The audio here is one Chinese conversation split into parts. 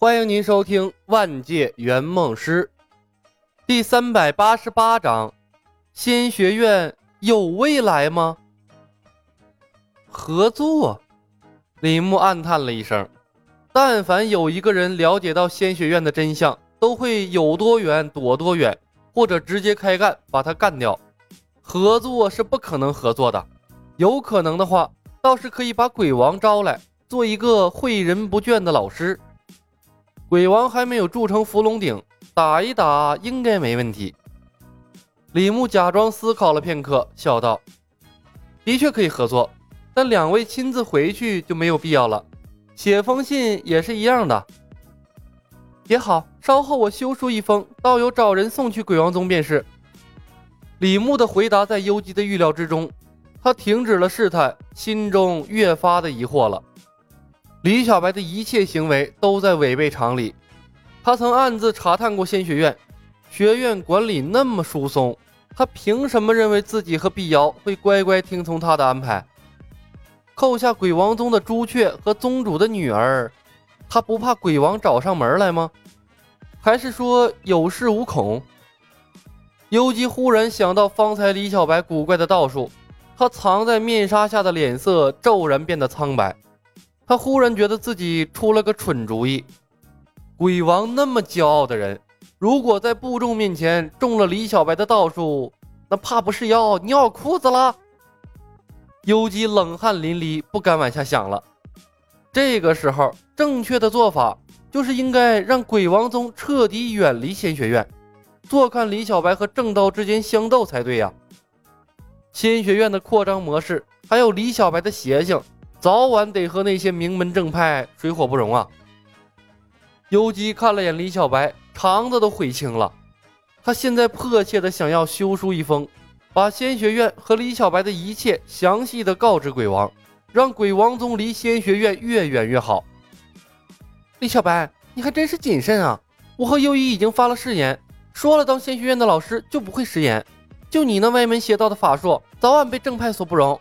欢迎您收听《万界圆梦师》第三百八十八章：仙学院有未来吗？合作？李牧暗叹了一声。但凡有一个人了解到仙学院的真相，都会有多远躲多远，或者直接开干把他干掉。合作是不可能合作的，有可能的话，倒是可以把鬼王招来，做一个诲人不倦的老师。鬼王还没有铸成伏龙鼎，打一打应该没问题。李牧假装思考了片刻，笑道：“的确可以合作，但两位亲自回去就没有必要了。写封信也是一样的。也好，稍后我修书一封，道友找人送去鬼王宗便是。”李牧的回答在幽姬的预料之中，他停止了试探，心中越发的疑惑了。李小白的一切行为都在违背常理。他曾暗自查探过仙学院，学院管理那么疏松，他凭什么认为自己和碧瑶会乖乖听从他的安排？扣下鬼王宗的朱雀和宗主的女儿，他不怕鬼王找上门来吗？还是说有恃无恐？幽姬忽然想到方才李小白古怪的道术，他藏在面纱下的脸色骤然变得苍白。他忽然觉得自己出了个蠢主意。鬼王那么骄傲的人，如果在部众面前中了李小白的道术，那怕不是要尿裤子了？幽姬冷汗淋漓，不敢往下想了。这个时候，正确的做法就是应该让鬼王宗彻底远离仙学院，坐看李小白和正道之间相斗才对呀。仙学院的扩张模式，还有李小白的邪性。早晚得和那些名门正派水火不容啊！幽姬看了眼李小白，肠子都悔青了。他现在迫切的想要修书一封，把仙学院和李小白的一切详细的告知鬼王，让鬼王宗离仙学院越远越好。李小白，你还真是谨慎啊！我和幽一已经发了誓言，说了当仙学院的老师就不会食言。就你那歪门邪道的法术，早晚被正派所不容。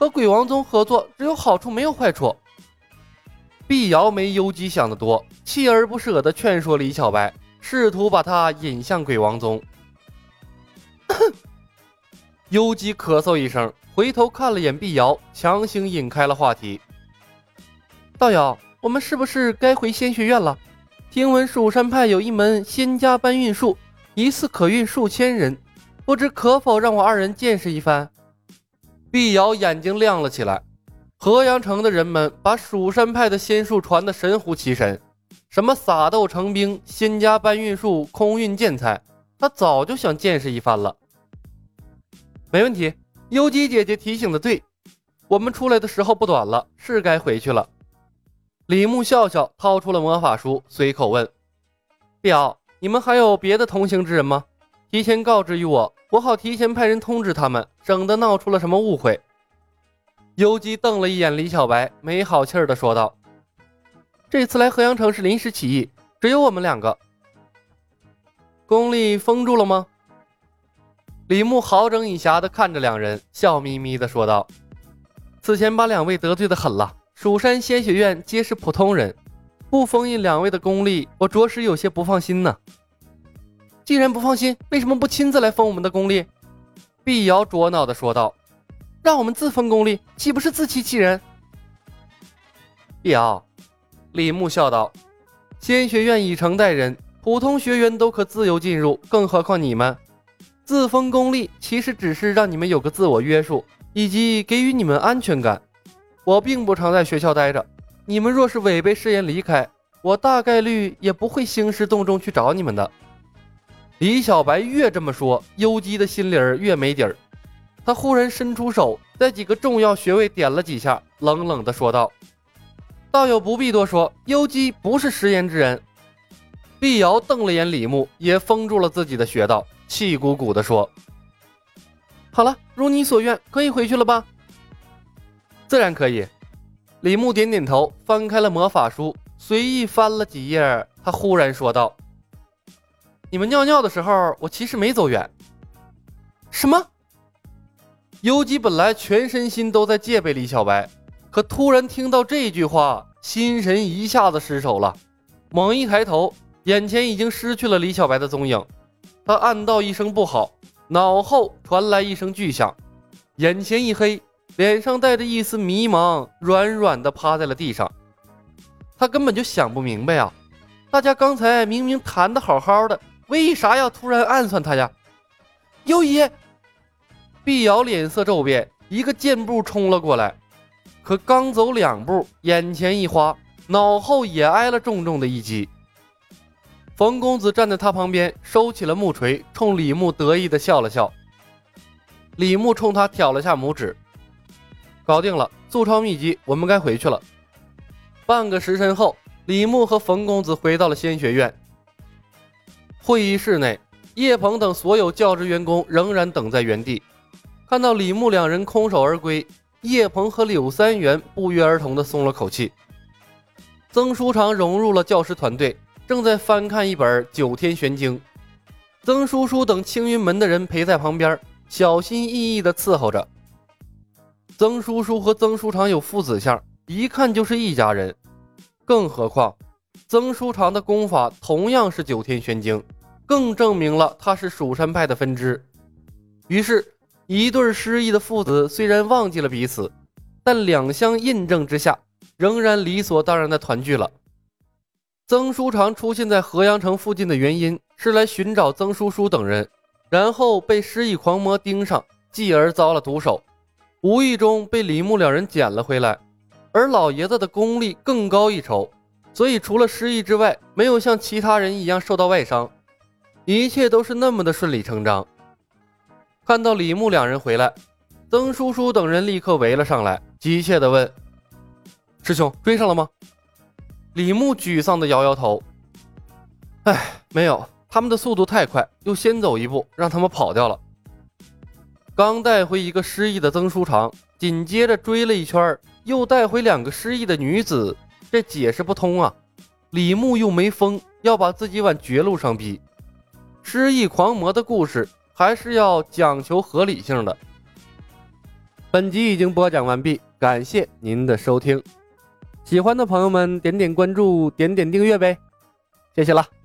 和鬼王宗合作只有好处没有坏处。碧瑶没幽姬想的多，锲而不舍地劝说李小白，试图把他引向鬼王宗。幽姬咳嗽一声，回头看了眼碧瑶，强行引开了话题。道友，我们是不是该回仙学院了？听闻蜀山派有一门仙家搬运术，一次可运数千人，不知可否让我二人见识一番？碧瑶眼睛亮了起来。河阳城的人们把蜀山派的仙术传得神乎其神，什么撒豆成兵、仙家搬运术、空运建材，他早就想见识一番了。没问题，幽姬姐姐提醒的对，我们出来的时候不短了，是该回去了。李牧笑笑，掏出了魔法书，随口问：“碧瑶，你们还有别的同行之人吗？提前告知于我。”我好提前派人通知他们，省得闹出了什么误会。幽姬瞪了一眼李小白，没好气儿的说道：“这次来河阳城是临时起意，只有我们两个。功力封住了吗？”李牧好整以暇的看着两人，笑眯眯的说道：“此前把两位得罪的狠了，蜀山仙学院皆是普通人，不封印两位的功力，我着实有些不放心呢。”既然不放心，为什么不亲自来封我们的功力？碧瑶捉恼的说道：“让我们自封功力，岂不是自欺欺人？”碧瑶，李牧笑道：“仙学院以诚待人，普通学员都可自由进入，更何况你们？自封功力其实只是让你们有个自我约束，以及给予你们安全感。我并不常在学校待着，你们若是违背誓言离开，我大概率也不会兴师动众去找你们的。”李小白越这么说，幽姬的心里儿越没底儿。他忽然伸出手，在几个重要穴位点了几下，冷冷的说道：“道友不必多说，幽姬不是食言之人。”碧瑶瞪了眼李牧，也封住了自己的穴道，气鼓鼓的说：“好了，如你所愿，可以回去了吧？”“自然可以。”李牧点点头，翻开了魔法书，随意翻了几页，他忽然说道。你们尿尿的时候，我其实没走远。什么？游姬本来全身心都在戒备李小白，可突然听到这句话，心神一下子失守了。猛一抬头，眼前已经失去了李小白的踪影。他暗道一声不好，脑后传来一声巨响，眼前一黑，脸上带着一丝迷茫，软软的趴在了地上。他根本就想不明白啊！大家刚才明明谈的好好的，为啥要突然暗算他呀？优姨，碧瑶脸色骤变，一个箭步冲了过来，可刚走两步，眼前一花，脑后也挨了重重的一击。冯公子站在他旁边，收起了木锤，冲李牧得意的笑了笑。李牧冲他挑了下拇指，搞定了，速抄秘籍，我们该回去了。半个时辰后，李牧和冯公子回到了仙学院会议室内，叶鹏等所有教职员工仍然等在原地。看到李牧两人空手而归，叶鹏和柳三元不约而同的松了口气。曾书长融入了教师团队。正在翻看一本《九天玄经》，曾叔叔等青云门的人陪在旁边，小心翼翼地伺候着。曾叔叔和曾书长有父子相，一看就是一家人。更何况，曾书长的功法同样是《九天玄经》，更证明了他是蜀山派的分支。于是，一对失忆的父子虽然忘记了彼此，但两相印证之下，仍然理所当然的团聚了。曾书长出现在河阳城附近的原因是来寻找曾叔叔等人，然后被失忆狂魔盯上，继而遭了毒手，无意中被李牧两人捡了回来。而老爷子的功力更高一筹，所以除了失忆之外，没有像其他人一样受到外伤，一切都是那么的顺理成章。看到李牧两人回来，曾叔叔等人立刻围了上来，急切地问：“师兄追上了吗？”李牧沮丧地摇摇头：“哎，没有，他们的速度太快，又先走一步，让他们跑掉了。刚带回一个失忆的曾书长，紧接着追了一圈，又带回两个失忆的女子，这解释不通啊！李牧又没疯，要把自己往绝路上逼。失忆狂魔的故事还是要讲求合理性的。”本集已经播讲完毕，感谢您的收听。喜欢的朋友们，点点关注，点点订阅呗，谢谢了。